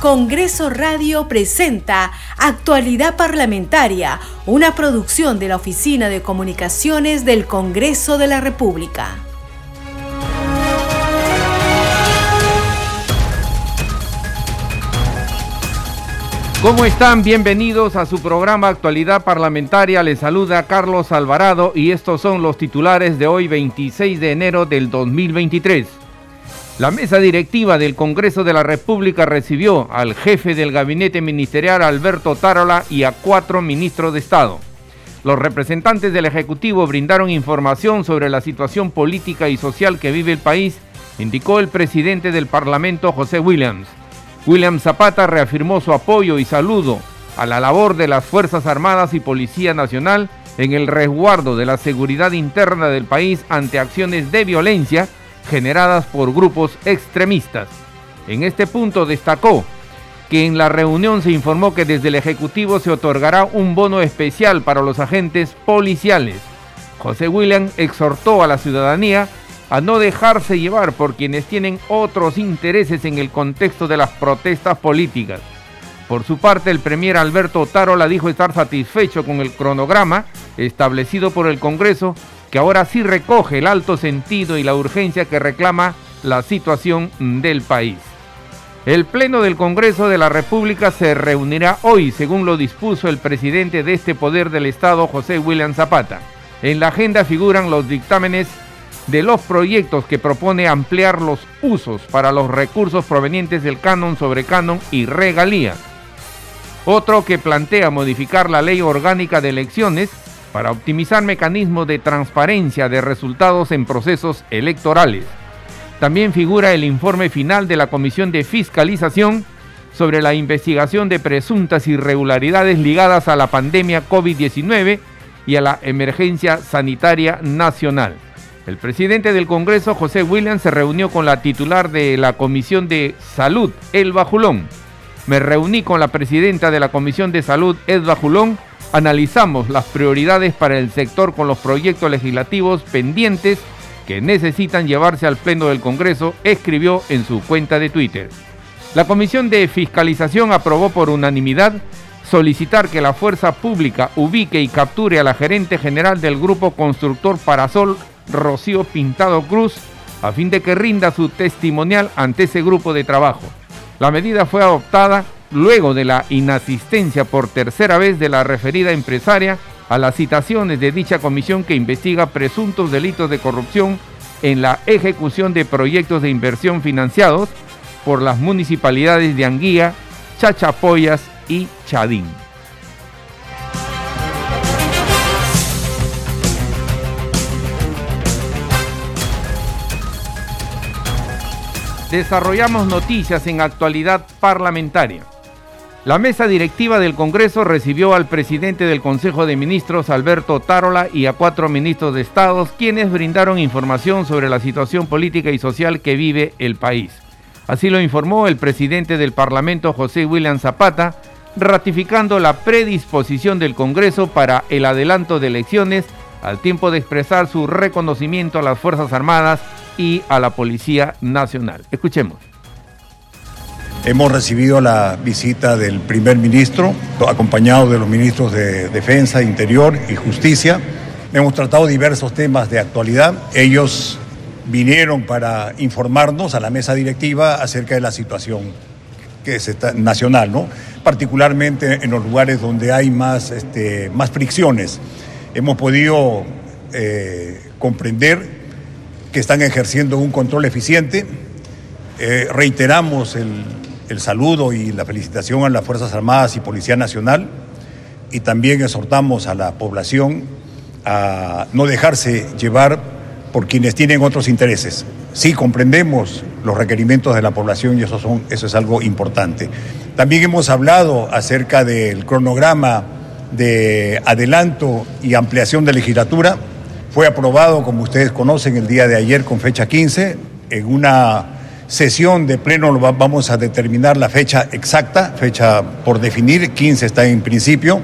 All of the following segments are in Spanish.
Congreso Radio presenta Actualidad Parlamentaria, una producción de la Oficina de Comunicaciones del Congreso de la República. ¿Cómo están? Bienvenidos a su programa Actualidad Parlamentaria. Les saluda Carlos Alvarado y estos son los titulares de hoy 26 de enero del 2023. La mesa directiva del Congreso de la República recibió al jefe del gabinete ministerial Alberto Tarola y a cuatro ministros de Estado. Los representantes del Ejecutivo brindaron información sobre la situación política y social que vive el país, indicó el presidente del Parlamento José Williams. William Zapata reafirmó su apoyo y saludo a la labor de las Fuerzas Armadas y Policía Nacional en el resguardo de la seguridad interna del país ante acciones de violencia generadas por grupos extremistas. En este punto destacó que en la reunión se informó que desde el Ejecutivo se otorgará un bono especial para los agentes policiales. José William exhortó a la ciudadanía a no dejarse llevar por quienes tienen otros intereses en el contexto de las protestas políticas. Por su parte, el premier Alberto Tarola dijo estar satisfecho con el cronograma establecido por el Congreso que ahora sí recoge el alto sentido y la urgencia que reclama la situación del país. El Pleno del Congreso de la República se reunirá hoy, según lo dispuso el presidente de este poder del Estado, José William Zapata. En la agenda figuran los dictámenes de los proyectos que propone ampliar los usos para los recursos provenientes del canon sobre canon y regalía. Otro que plantea modificar la ley orgánica de elecciones para optimizar mecanismos de transparencia de resultados en procesos electorales. También figura el informe final de la Comisión de Fiscalización sobre la investigación de presuntas irregularidades ligadas a la pandemia COVID-19 y a la emergencia sanitaria nacional. El presidente del Congreso, José Williams, se reunió con la titular de la Comisión de Salud, Elba Julón. Me reuní con la presidenta de la Comisión de Salud, Elba Julón, analizamos las prioridades para el sector con los proyectos legislativos pendientes que necesitan llevarse al Pleno del Congreso, escribió en su cuenta de Twitter. La Comisión de Fiscalización aprobó por unanimidad solicitar que la fuerza pública ubique y capture a la gerente general del grupo constructor Parasol, Rocío Pintado Cruz, a fin de que rinda su testimonial ante ese grupo de trabajo. La medida fue adoptada luego de la inasistencia por tercera vez de la referida empresaria a las citaciones de dicha comisión que investiga presuntos delitos de corrupción en la ejecución de proyectos de inversión financiados por las municipalidades de Anguía, Chachapoyas y Chadín. Desarrollamos noticias en actualidad parlamentaria. La mesa directiva del Congreso recibió al presidente del Consejo de Ministros, Alberto Tarola, y a cuatro ministros de Estados, quienes brindaron información sobre la situación política y social que vive el país. Así lo informó el presidente del Parlamento, José William Zapata, ratificando la predisposición del Congreso para el adelanto de elecciones, al tiempo de expresar su reconocimiento a las Fuerzas Armadas y a la Policía Nacional. Escuchemos. Hemos recibido la visita del primer ministro, acompañado de los ministros de Defensa, Interior y Justicia. Hemos tratado diversos temas de actualidad. Ellos vinieron para informarnos a la mesa directiva acerca de la situación que es nacional, ¿no? particularmente en los lugares donde hay más, este, más fricciones. Hemos podido eh, comprender que están ejerciendo un control eficiente. Eh, reiteramos el, el saludo y la felicitación a las Fuerzas Armadas y Policía Nacional y también exhortamos a la población a no dejarse llevar por quienes tienen otros intereses. Sí comprendemos los requerimientos de la población y eso, son, eso es algo importante. También hemos hablado acerca del cronograma de adelanto y ampliación de legislatura. Fue aprobado, como ustedes conocen, el día de ayer con fecha 15 en una sesión de pleno vamos a determinar la fecha exacta, fecha por definir, 15 está en principio.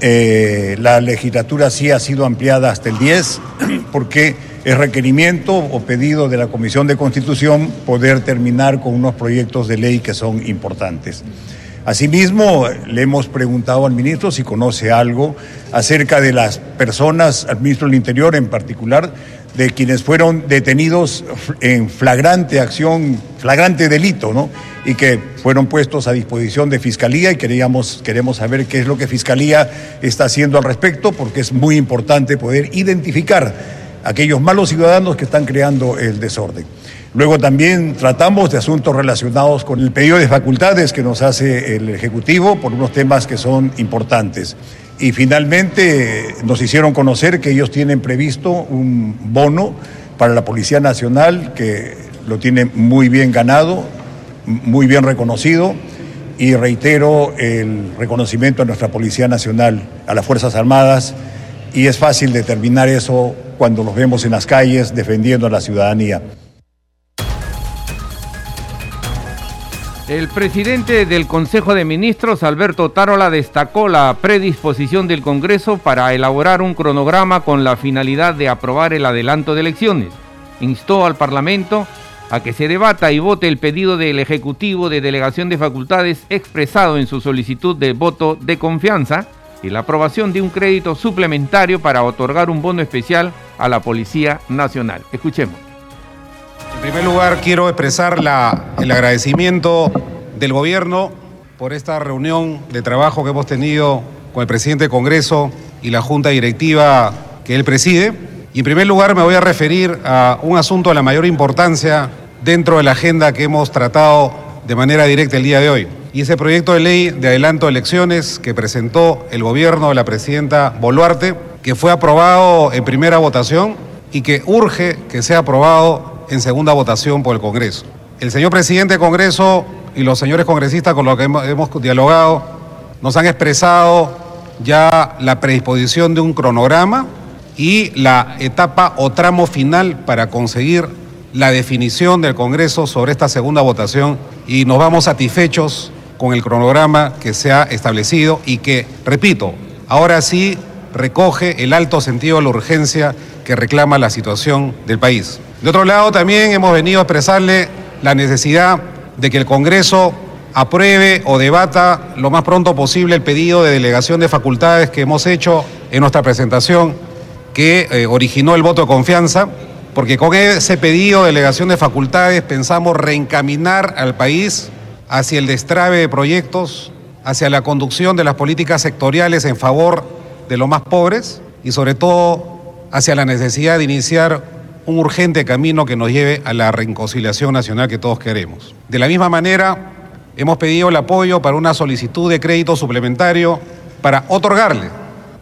Eh, la legislatura sí ha sido ampliada hasta el 10 porque es requerimiento o pedido de la Comisión de Constitución poder terminar con unos proyectos de ley que son importantes. Asimismo, le hemos preguntado al ministro si conoce algo acerca de las personas, al ministro del Interior en particular, de quienes fueron detenidos en flagrante acción, flagrante delito, ¿no? Y que fueron puestos a disposición de Fiscalía y queríamos, queremos saber qué es lo que Fiscalía está haciendo al respecto, porque es muy importante poder identificar aquellos malos ciudadanos que están creando el desorden. Luego también tratamos de asuntos relacionados con el pedido de facultades que nos hace el Ejecutivo por unos temas que son importantes. Y finalmente nos hicieron conocer que ellos tienen previsto un bono para la Policía Nacional que lo tiene muy bien ganado, muy bien reconocido y reitero el reconocimiento a nuestra Policía Nacional, a las Fuerzas Armadas y es fácil determinar eso cuando los vemos en las calles defendiendo a la ciudadanía. El presidente del Consejo de Ministros, Alberto Tarola, destacó la predisposición del Congreso para elaborar un cronograma con la finalidad de aprobar el adelanto de elecciones. Instó al Parlamento a que se debata y vote el pedido del Ejecutivo de Delegación de Facultades expresado en su solicitud de voto de confianza y la aprobación de un crédito suplementario para otorgar un bono especial a la Policía Nacional. Escuchemos. En primer lugar, quiero expresar el agradecimiento del gobierno por esta reunión de trabajo que hemos tenido con el presidente del Congreso y la junta directiva que él preside. Y en primer lugar me voy a referir a un asunto de la mayor importancia dentro de la agenda que hemos tratado de manera directa el día de hoy. Y ese proyecto de ley de adelanto de elecciones que presentó el gobierno de la presidenta Boluarte, que fue aprobado en primera votación y que urge que sea aprobado en segunda votación por el Congreso. El señor presidente del Congreso y los señores congresistas con los que hemos, dialogado nos han expresado ya la predisposición de un cronograma y la etapa o tramo final para conseguir la definición del Congreso sobre esta segunda votación y nos vamos satisfechos con el cronograma que se ha establecido y que, repito, ahora sí recoge el alto sentido de la urgencia que reclama la situación del país. De otro lado, también hemos venido a expresarle la necesidad de que el Congreso apruebe o debata lo más pronto posible el pedido de delegación de facultades que hemos hecho en nuestra presentación que eh, originó el voto de confianza, porque con ese pedido de delegación de facultades pensamos reencaminar al país hacia el destrave de proyectos, hacia la conducción de las políticas sectoriales en favor de los más pobres y sobre todo hacia la necesidad de iniciar un urgente camino que nos lleve a la reconciliación nacional que todos queremos. De la misma manera, hemos pedido el apoyo para una solicitud de crédito suplementario para otorgarle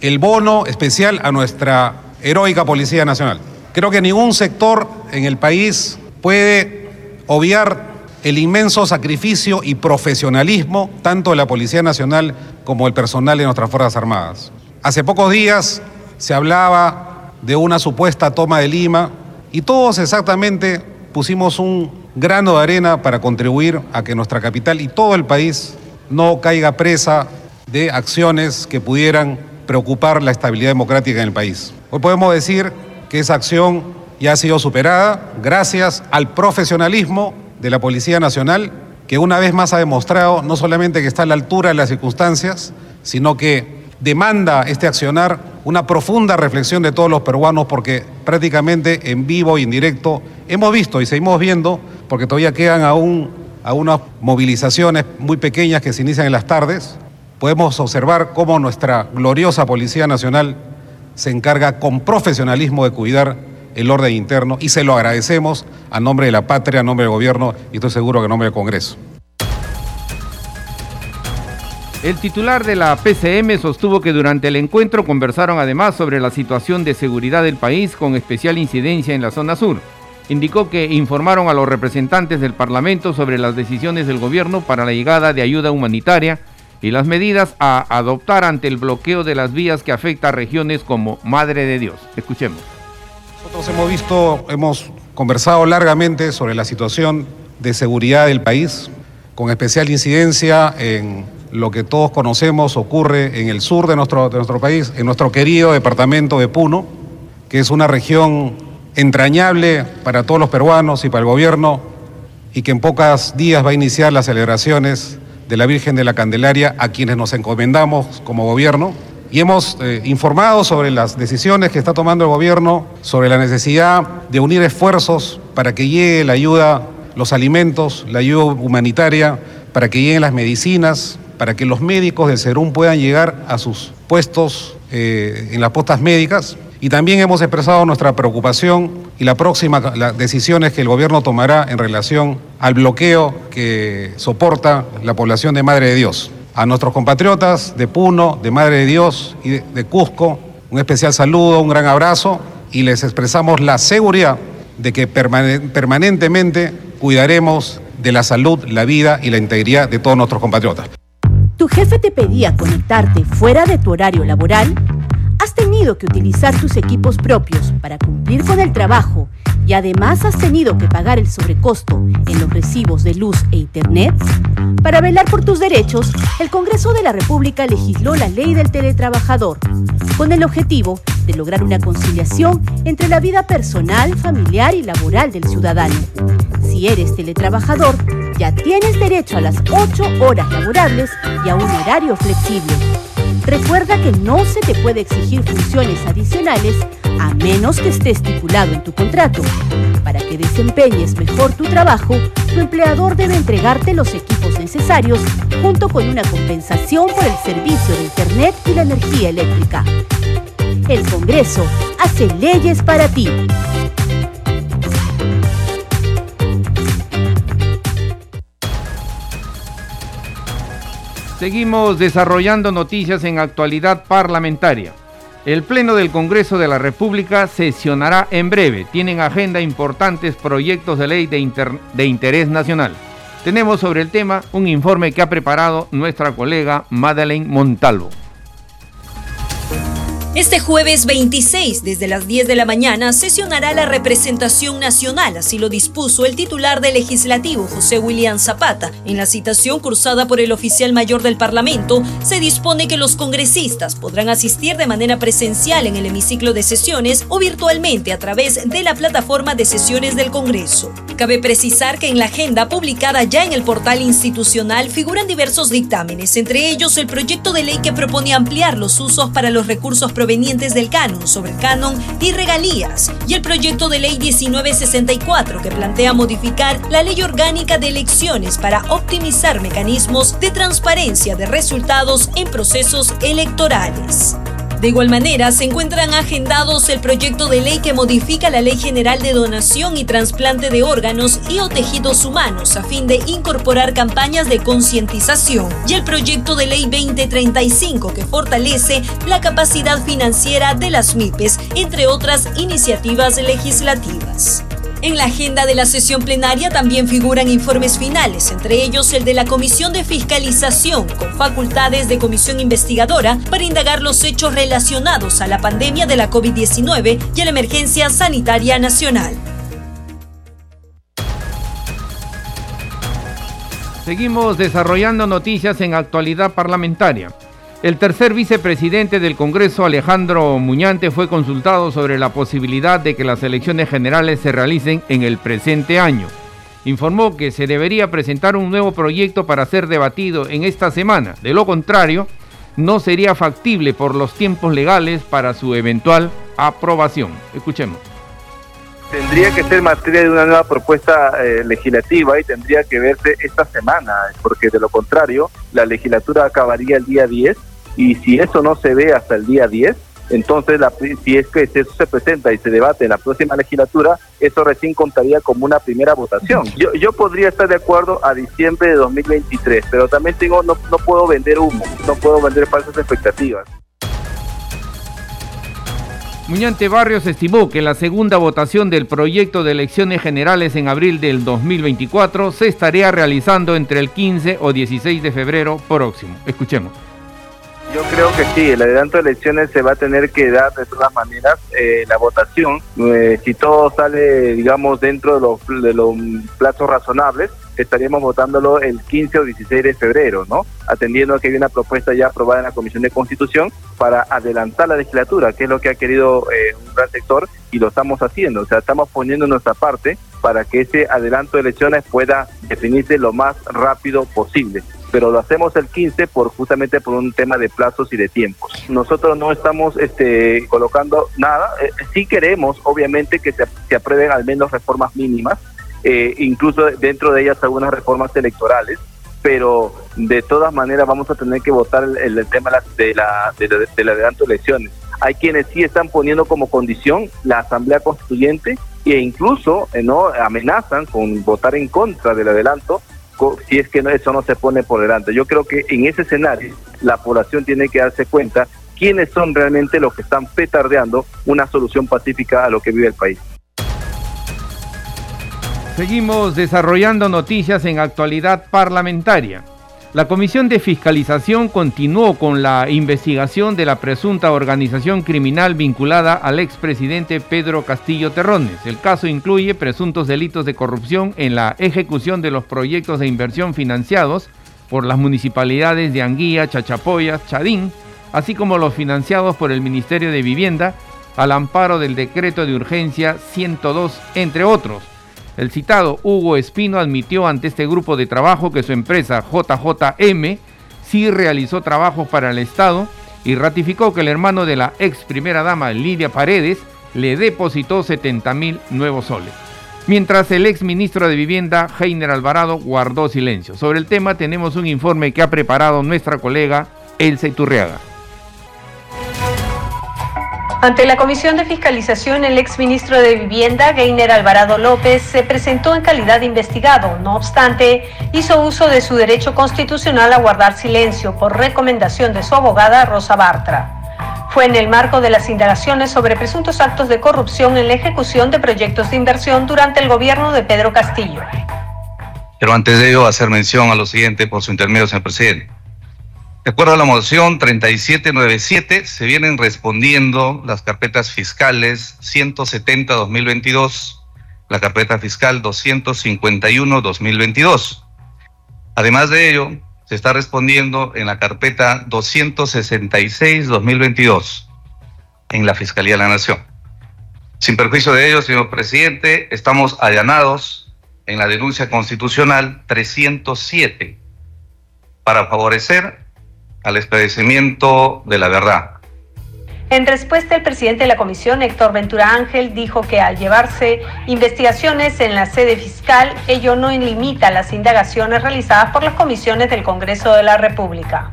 el bono especial a nuestra heroica Policía Nacional. Creo que ningún sector en el país puede obviar el inmenso sacrificio y profesionalismo tanto de la Policía Nacional como del personal de nuestras Fuerzas Armadas. Hace pocos días se hablaba de una supuesta toma de Lima y todos exactamente pusimos un grano de arena para contribuir a que nuestra capital y todo el país no caiga presa de acciones que pudieran preocupar la estabilidad democrática en el país. Hoy podemos decir que esa acción ya ha sido superada gracias al profesionalismo de la Policía Nacional, que una vez más ha demostrado no solamente que está a la altura de las circunstancias, sino que demanda este accionar una profunda reflexión de todos los peruanos porque prácticamente en vivo y en directo hemos visto y seguimos viendo, porque todavía quedan aún algunas movilizaciones muy pequeñas que se inician en las tardes, podemos observar cómo nuestra gloriosa Policía Nacional se encarga con profesionalismo de cuidar el orden interno y se lo agradecemos a nombre de la patria, a nombre del gobierno y estoy seguro que a nombre del Congreso. El titular de la PCM sostuvo que durante el encuentro conversaron además sobre la situación de seguridad del país con especial incidencia en la zona sur. Indicó que informaron a los representantes del Parlamento sobre las decisiones del gobierno para la llegada de ayuda humanitaria y las medidas a adoptar ante el bloqueo de las vías que afecta a regiones como Madre de Dios. Escuchemos. Nosotros hemos visto, hemos conversado largamente sobre la situación de seguridad del país, con especial incidencia en lo que todos conocemos ocurre en el sur de nuestro, de nuestro país, en nuestro querido departamento de Puno, que es una región entrañable para todos los peruanos y para el gobierno y que en pocos días va a iniciar las celebraciones de la Virgen de la Candelaria a quienes nos encomendamos como gobierno. Y hemos eh, informado sobre las decisiones que está tomando el gobierno, sobre la necesidad de unir esfuerzos para que llegue la ayuda, los alimentos, la ayuda humanitaria, para que lleguen las medicinas, para que los médicos del CERUM puedan llegar a sus puestos eh, en las postas médicas. Y también hemos expresado nuestra preocupación y la próxima las decisiones que el gobierno tomará en relación al bloqueo que soporta la población de Madre de Dios. A nuestros compatriotas de Puno, de Madre de Dios y de, Cusco, un especial saludo, un gran abrazo y les expresamos la seguridad de que permanentemente cuidaremos de la salud, la vida y la integridad de todos nuestros compatriotas. ¿Tu jefe te pedía conectarte fuera de tu horario laboral? ¿Has tenido que utilizar tus equipos propios para cumplir con el trabajo y además has tenido que pagar el sobrecosto en los recibos de luz e internet? Para velar por tus derechos, el Congreso de la República legisló la ley del teletrabajador, con el objetivo de lograr una conciliación entre la vida personal, familiar y laboral del ciudadano. Si eres teletrabajador, ya tienes derecho a las 8 horas laborables y a un horario flexible. Recuerda que no se te puede exigir funciones adicionales a menos que esté estipulado en tu contrato. Para que desempeñes mejor tu trabajo, tu empleador debe entregarte los equipos necesarios junto con una compensación por el servicio de Internet y la energía eléctrica. El Congreso hace leyes para ti. Seguimos desarrollando noticias en actualidad parlamentaria. El Pleno del Congreso de la República sesionará en breve. Tienen agenda importantes proyectos de ley de, interés nacional. Tenemos sobre el tema un informe que ha preparado nuestra colega Madeleine Montalvo. Este jueves 26, desde las 10 de la mañana, sesionará la representación nacional, así lo dispuso el titular del legislativo, José William Zapata. En la citación cursada por el oficial mayor del Parlamento, se dispone que los congresistas podrán asistir de manera presencial en el hemiciclo de sesiones o virtualmente a través de la plataforma de sesiones del Congreso. Cabe precisar que en la agenda publicada ya en el portal institucional figuran diversos dictámenes, entre ellos el proyecto de ley que propone ampliar los usos para los recursos provenientes del canon sobre el canon y regalías, y el proyecto de ley 1964 que plantea modificar la ley orgánica de elecciones para optimizar mecanismos de transparencia de resultados en procesos electorales. De igual manera, se encuentran agendados el proyecto de ley que modifica la Ley General de Donación y Trasplante de Órganos y o Tejidos Humanos a fin de incorporar campañas de concientización y el proyecto de ley 2035 que fortalece la capacidad financiera de las MIPES, entre otras iniciativas legislativas. En la agenda de la sesión plenaria también figuran informes finales, entre ellos el de la Comisión de Fiscalización, con facultades de comisión investigadora para indagar los hechos relacionados a la pandemia de la COVID-19 y a la emergencia sanitaria nacional. Seguimos desarrollando noticias en actualidad parlamentaria. El tercer vicepresidente del Congreso, Alejandro Muñante, fue consultado sobre la posibilidad de que las elecciones generales se realicen en el presente año. Informó que se debería presentar un nuevo proyecto para ser debatido en esta semana. De lo contrario, no sería factible por los tiempos legales para su eventual aprobación. Escuchemos. Tendría que ser materia de una nueva propuesta eh, legislativa y tendría que verse esta semana, porque de lo contrario, la legislatura acabaría el día 10 y si eso no se ve hasta el día 10, entonces si es que eso se presenta y se debate en la próxima legislatura, eso recién contaría como una primera votación. Yo, yo podría estar de acuerdo a diciembre de 2023, pero también tengo no, no puedo vender humo, no puedo vender falsas expectativas. Muñante Barrios estimó que la segunda votación del proyecto de elecciones generales en abril del 2024 se estaría realizando entre el 15 o 16 de febrero próximo. Escuchemos. Yo creo que sí, el adelanto de elecciones se va a tener que dar de todas maneras. Eh, la votación, eh, si todo sale, digamos, dentro de los, de los plazos razonables, estaríamos votándolo el 15 o 16 de febrero, ¿no? Atendiendo a que hay una propuesta ya aprobada en la Comisión de Constitución para adelantar la legislatura, que es lo que ha querido eh, un gran sector y lo estamos haciendo. O sea, estamos poniendo nuestra parte para que ese adelanto de elecciones pueda definirse lo más rápido posible pero lo hacemos el 15 por justamente por un tema de plazos y de tiempos. Nosotros no estamos este, colocando nada, eh, sí queremos obviamente que se, aprueben al menos reformas mínimas, eh, incluso dentro de ellas algunas reformas electorales, pero de todas maneras vamos a tener que votar el, tema de la, de la, elecciones. Hay quienes sí están poniendo como condición la Asamblea Constituyente e incluso eh, no amenazan con votar en contra del adelanto si es que eso no se pone por delante. Yo creo que en ese escenario la población tiene que darse cuenta quiénes son realmente los que están petardeando una solución pacífica a lo que vive el país. Seguimos desarrollando noticias en actualidad parlamentaria. La Comisión de Fiscalización continuó con la investigación de la presunta organización criminal vinculada al expresidente Pedro Castillo Terrones. El caso incluye presuntos delitos de corrupción en la ejecución de los proyectos de inversión financiados por las municipalidades de Anguía, Chachapoyas, Chadín, así como los financiados por el Ministerio de Vivienda al amparo del decreto de urgencia 102, entre otros. El citado Hugo Espino admitió ante este grupo de trabajo que su empresa JJM sí realizó trabajos para el Estado y ratificó que el hermano de la ex primera dama Lidia Paredes le depositó 70 mil nuevos soles. Mientras el ex ministro de Vivienda, Heiner Alvarado, guardó silencio. Sobre el tema tenemos un informe que ha preparado nuestra colega Elsa Iturriaga. Ante la Comisión de Fiscalización, el exministro de Vivienda, Gainer Alvarado López, se presentó en calidad de investigado. No obstante, hizo uso de su derecho constitucional a guardar silencio por recomendación de su abogada Rosa Bartra. Fue en el marco de las indagaciones sobre presuntos actos de corrupción en la ejecución de proyectos de inversión durante el gobierno de Pedro Castillo. Pero antes de ello, hacer mención a lo siguiente por su intermedio, señor presidente. De acuerdo a la moción 3797, se vienen respondiendo las carpetas fiscales 170-2022, la carpeta fiscal 251-2022. Además de ello, se está respondiendo en la carpeta 266-2022 en la Fiscalía de la Nación. Sin perjuicio de ello, señor presidente, estamos allanados en la denuncia constitucional 307 para favorecer al esclarecimiento de la verdad. En respuesta, el presidente de la comisión, Héctor Ventura Ángel, dijo que al llevarse investigaciones en la sede fiscal, ello no limita las indagaciones realizadas por las comisiones del Congreso de la República.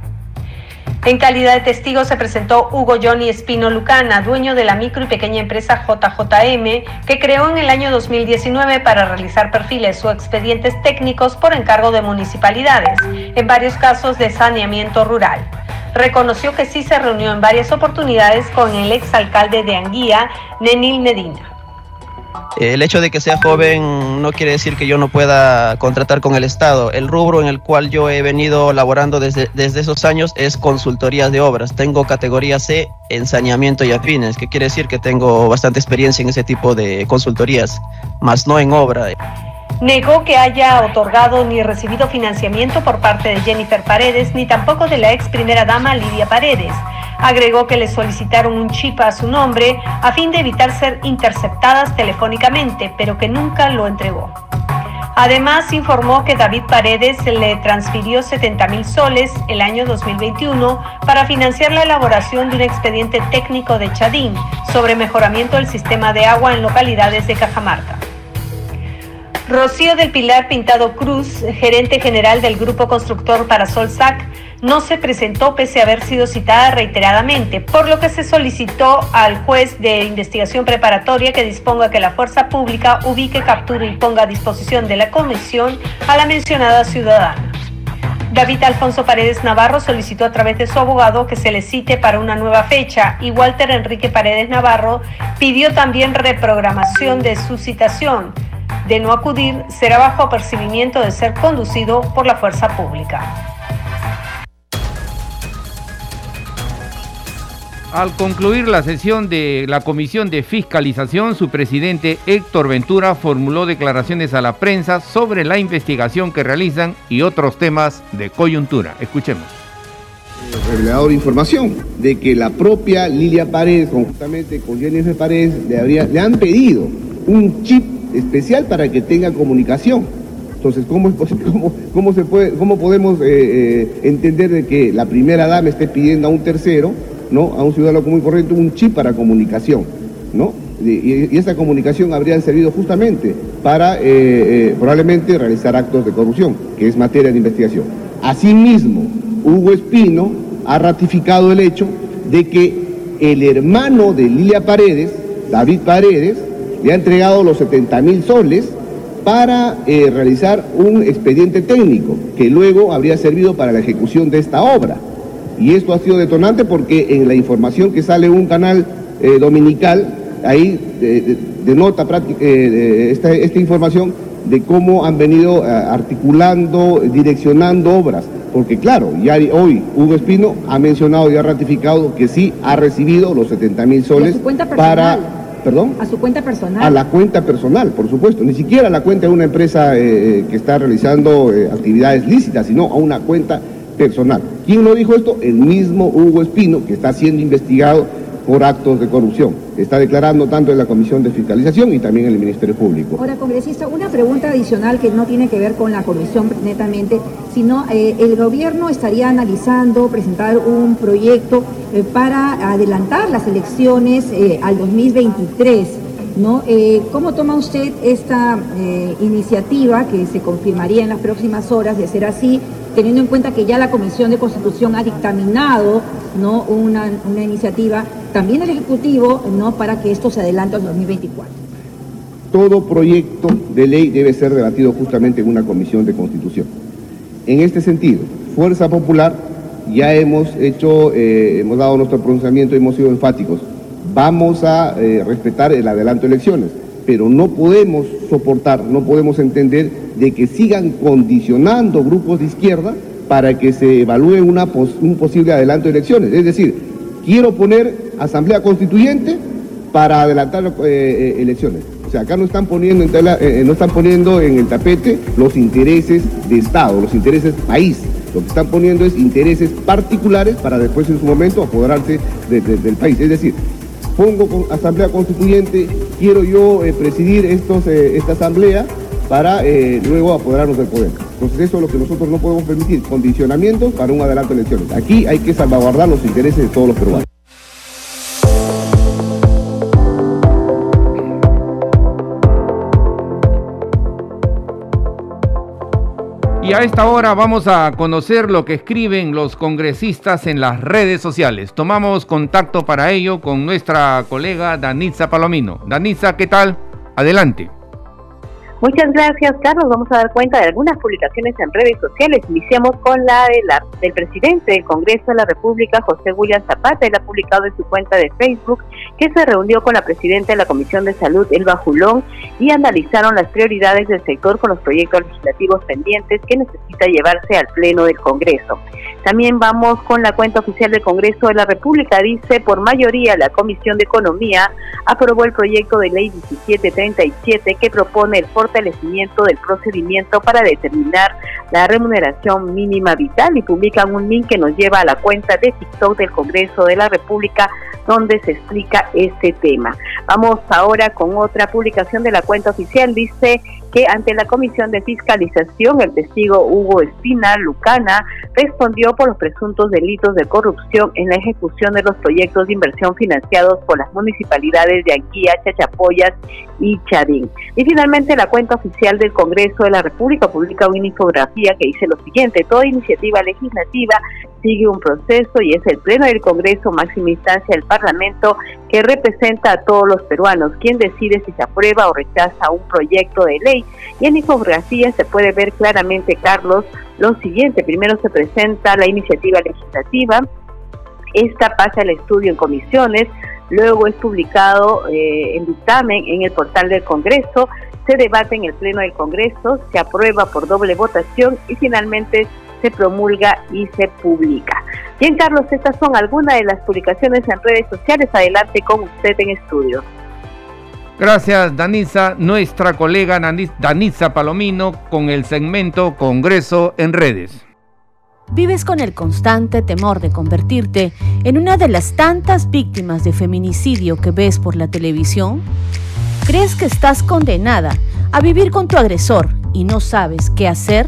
En calidad de testigo se presentó Hugo Johnny Espino Lucana, dueño de la micro y pequeña empresa JJM, que creó en el año 2019 para realizar perfiles o expedientes técnicos por encargo de municipalidades, en varios casos de saneamiento rural. Reconoció que sí se reunió en varias oportunidades con el exalcalde de Anguía, Nenil Medina. El hecho de que sea joven no quiere decir que yo no pueda contratar con el Estado. El rubro en el cual yo he venido laborando desde, desde esos años es consultorías de obras. Tengo categoría C en saneamiento y afines, que quiere decir que tengo bastante experiencia en ese tipo de consultorías, más no en obra. Negó que haya otorgado ni recibido financiamiento por parte de Jennifer Paredes, ni tampoco de la ex primera dama Lidia Paredes Agregó que le solicitaron un chip a su nombre a fin de evitar ser interceptadas telefónicamente, pero que nunca lo entregó. Además, informó que David Paredes le transfirió 70 mil soles el año 2021 para financiar la elaboración de un expediente técnico de Chadín sobre mejoramiento del sistema de agua en localidades de Cajamarca. Rocío del Pilar Pintado Cruz, gerente general del Grupo Constructor Parasol SAC, no se presentó pese a haber sido citada reiteradamente, por lo que se solicitó al juez de investigación preparatoria que disponga que la fuerza pública ubique, capture y ponga a disposición de la comisión a la mencionada ciudadana. David Alfonso Paredes Navarro solicitó a través de su abogado que se le cite para una nueva fecha y Walter Enrique Paredes Navarro pidió también reprogramación de su citación. De no acudir, será bajo apercibimiento de ser conducido por la fuerza pública. Al concluir la sesión de la Comisión de Fiscalización, su presidente Héctor Ventura formuló declaraciones a la prensa sobre la investigación que realizan y otros temas de coyuntura. Escuchemos. Revelador información de que la propia Lilia Paredes, conjuntamente con Jennifer Paredes, le, le han pedido un chip especial para que tenga comunicación. Entonces, ¿cómo, cómo, cómo se puede, cómo podemos eh, eh, entender de que la primera dama esté pidiendo a un tercero ¿no? a un ciudadano común y corriente un chip para comunicación, ¿no? Y, esa comunicación habría servido justamente para eh, probablemente realizar actos de corrupción, que es materia de investigación. Asimismo, Hugo Espino ha ratificado el hecho de que el hermano de Lilia Paredes, David Paredes, le ha entregado los 70 mil soles para eh, realizar un expediente técnico que luego habría servido para la ejecución de esta obra. Y esto ha sido detonante porque en la información que sale un canal eh, dominical, ahí denota eh, esta, esta información de cómo han venido articulando, direccionando obras. Porque claro, ya hoy Hugo Espino ha mencionado y ha ratificado que sí ha recibido los 70 mil soles para... ¿Perdón? A su cuenta personal. A la cuenta personal, por supuesto. Ni siquiera a la cuenta de una empresa que está realizando actividades lícitas, sino a una cuenta personal. ¿Quién lo dijo esto? El mismo Hugo Espino, que está siendo investigado por actos de corrupción. Está declarando tanto en la Comisión de Fiscalización y también en el Ministerio Público. Ahora, congresista, una pregunta adicional que no tiene que ver con la comisión netamente, sino eh, el gobierno estaría analizando presentar un proyecto eh, para adelantar las elecciones eh, al 2023. ¿No? ¿Cómo toma usted esta iniciativa que se confirmaría en las próximas horas de ser así? teniendo en cuenta que ya la Comisión de Constitución ha dictaminado ¿no? una, iniciativa, también el Ejecutivo, ¿no? para que esto se adelante al 2024. Todo proyecto de ley debe ser debatido justamente en una Comisión de Constitución. En este sentido, Fuerza Popular ya hemos hecho, eh, hemos dado nuestro pronunciamiento y hemos sido enfáticos. Vamos a eh, respetar el adelanto de elecciones, pero no podemos soportar, no podemos entender de que sigan condicionando grupos de izquierda para que se evalúe un posible adelanto de elecciones. Es decir, quiero poner asamblea constituyente para adelantar eh, eh, elecciones. O sea, acá no están, poniendo en no están poniendo en el tapete los intereses de Estado, los intereses país. Lo que están poniendo es intereses particulares para después en su momento apoderarse del país. Es decir, pongo asamblea constituyente, quiero yo presidir estos, esta asamblea para eh, luego apoderarnos del poder. Entonces eso es lo que nosotros no podemos permitir, condicionamientos para un adelanto de elecciones. Aquí hay que salvaguardar los intereses de todos los peruanos. Y a esta hora vamos a conocer lo que escriben los congresistas en las redes sociales. Tomamos contacto para ello con nuestra colega Danitza Palomino. Danitza, ¿qué tal? Adelante. Muchas gracias, Carlos. Vamos a dar cuenta de algunas publicaciones en redes sociales. Iniciamos con la, de la del presidente del Congreso de la República, José William Zapata. Él ha publicado en su cuenta de Facebook que se reunió con la presidenta de la Comisión de Salud, Elba Julón, y analizaron las prioridades del sector con los proyectos legislativos pendientes que necesita llevarse al Pleno del Congreso. También vamos con la cuenta oficial del Congreso de la República. Dice, por mayoría, la Comisión de Economía aprobó el proyecto de ley 1737 que propone el fortalecimiento del procedimiento para determinar la remuneración mínima vital y publican un link que nos lleva a la cuenta de TikTok del Congreso de la República donde se explica este tema. Vamos ahora con otra publicación de la cuenta oficial. Dice que ante la Comisión de Fiscalización, el testigo Hugo Espina Lucana respondió por los presuntos delitos de corrupción en la ejecución de los proyectos de inversión financiados por las municipalidades de Anguía, Chachapoyas y Charín. Y finalmente, la cuenta oficial del Congreso de la República publica una infografía que dice lo siguiente, toda iniciativa legislativa sigue un proceso y es el Pleno del Congreso, máxima instancia del Parlamento, que representa a todos los peruanos, quien decide si se aprueba o rechaza un proyecto de ley. Y en infografía se puede ver claramente, Carlos, lo siguiente. Primero se presenta la iniciativa legislativa, esta pasa el estudio en comisiones, luego es publicado eh, en dictamen en el portal del Congreso, se debate en el Pleno del Congreso, se aprueba por doble votación. Y finalmente se promulga y se publica. Bien, Carlos, estas son algunas de las publicaciones en redes sociales. Adelante con usted en estudio. Gracias, Danisa, nuestra colega Danisa Palomino, con el segmento Congreso en redes. ¿Vives con el constante temor de convertirte en una de las tantas víctimas de feminicidio que ves por la televisión? ¿Crees que estás condenada a vivir con tu agresor y no sabes qué hacer?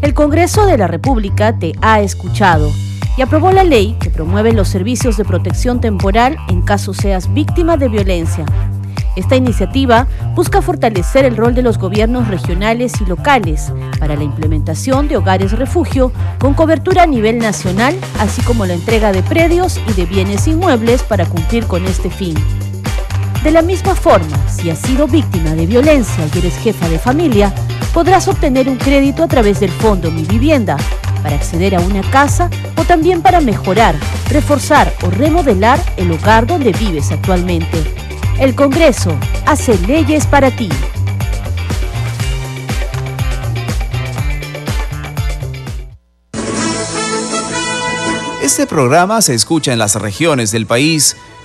El Congreso de la República te ha escuchado y aprobó la ley que promueve los servicios de protección temporal en caso seas víctima de violencia. Esta iniciativa busca fortalecer el rol de los gobiernos regionales y locales para la implementación de hogares refugio con cobertura a nivel nacional, así como la entrega de predios y de bienes inmuebles para cumplir con este fin. De la misma forma, si has sido víctima de violencia y eres jefa de familia, podrás obtener un crédito a través del Fondo Mi Vivienda para acceder a una casa o también para mejorar, reforzar o remodelar el hogar donde vives actualmente. El Congreso hace leyes para ti. Este programa se escucha en las regiones del país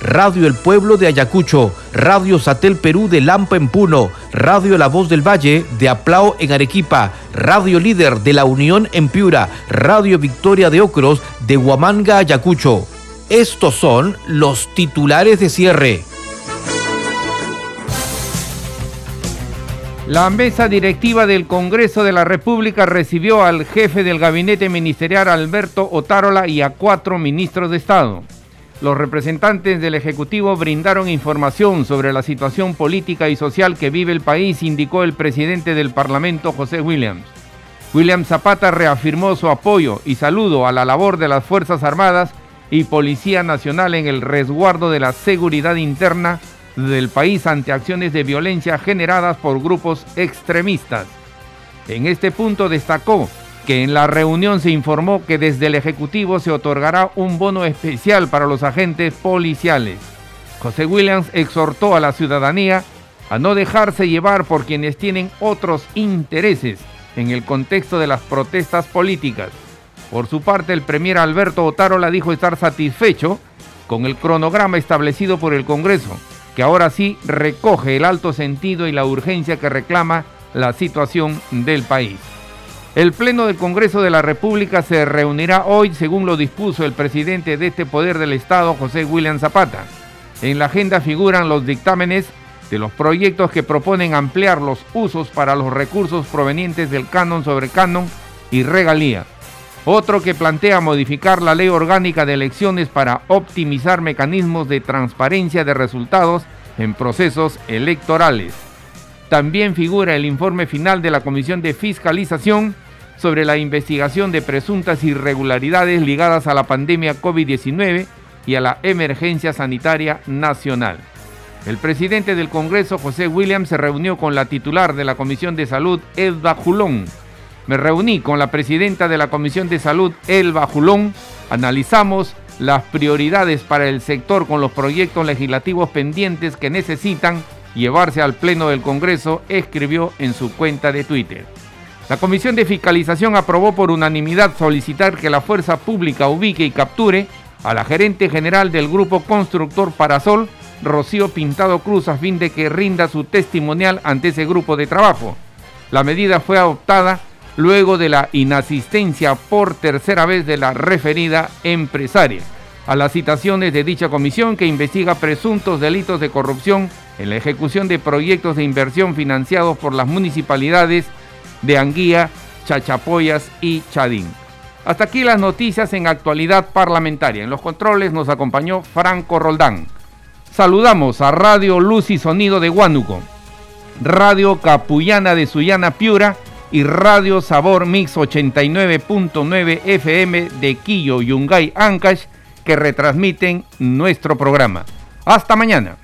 Radio El Pueblo de Ayacucho, Radio Satel Perú de Lampa en Puno, Radio La Voz del Valle de Aplao en Arequipa, Radio Líder de La Unión en Piura, Radio Victoria de Ocros de Huamanga, Ayacucho. Estos son los titulares de cierre. La mesa directiva del Congreso de la República recibió al jefe del gabinete ministerial Alberto Otárola y a cuatro ministros de Estado. Los representantes del Ejecutivo brindaron información sobre la situación política y social que vive el país, indicó el presidente del Parlamento, José Williams. William Zapata reafirmó su apoyo y saludo a la labor de las Fuerzas Armadas y Policía Nacional en el resguardo de la seguridad interna del país ante acciones de violencia generadas por grupos extremistas. En este punto destacó que en la reunión se informó que desde el Ejecutivo se otorgará un bono especial para los agentes policiales. José Williams exhortó a la ciudadanía a no dejarse llevar por quienes tienen otros intereses en el contexto de las protestas políticas. Por su parte, el premier Alberto Otárola dijo estar satisfecho con el cronograma establecido por el Congreso que ahora sí recoge el alto sentido y la urgencia que reclama la situación del país. El Pleno del Congreso de la República se reunirá hoy según lo dispuso el presidente de este poder del Estado, José William Zapata. En la agenda figuran los dictámenes de los proyectos que proponen ampliar los usos para los recursos provenientes del canon sobre canon y regalía. Otro que plantea modificar la ley orgánica de elecciones para optimizar mecanismos de transparencia de resultados en procesos electorales. También figura el informe final de la Comisión de Fiscalización sobre la investigación de presuntas irregularidades ligadas a la pandemia COVID-19 y a la emergencia sanitaria nacional. El presidente del Congreso, José Williams, se reunió con la titular de la Comisión de Salud, Edda Julón, me reuní con la presidenta de la Comisión de Salud, Elba Julón. Analizamos las prioridades para el sector con los proyectos legislativos pendientes que necesitan llevarse al Pleno del Congreso, escribió en su cuenta de Twitter. La Comisión de Fiscalización aprobó por unanimidad solicitar que la fuerza pública ubique y capture a la gerente general del grupo constructor Parasol, Rocío Pintado Cruz, a fin de que rinda su testimonial ante ese grupo de trabajo. La medida fue adoptada luego de la inasistencia por tercera vez de la referida empresaria a las citaciones de dicha comisión que investiga presuntos delitos de corrupción en la ejecución de proyectos de inversión financiados por las municipalidades de Anguía, Chachapoyas y Chadín. Hasta aquí las noticias en actualidad parlamentaria. En los controles nos acompañó Franco Roldán. Saludamos a Radio Luz y Sonido de Huánuco, Radio Capullana de Sullana Piura, y Radio Sabor Mix 89.9 FM de Quillo, Yungay, Ancash, que retransmiten nuestro programa. Hasta mañana.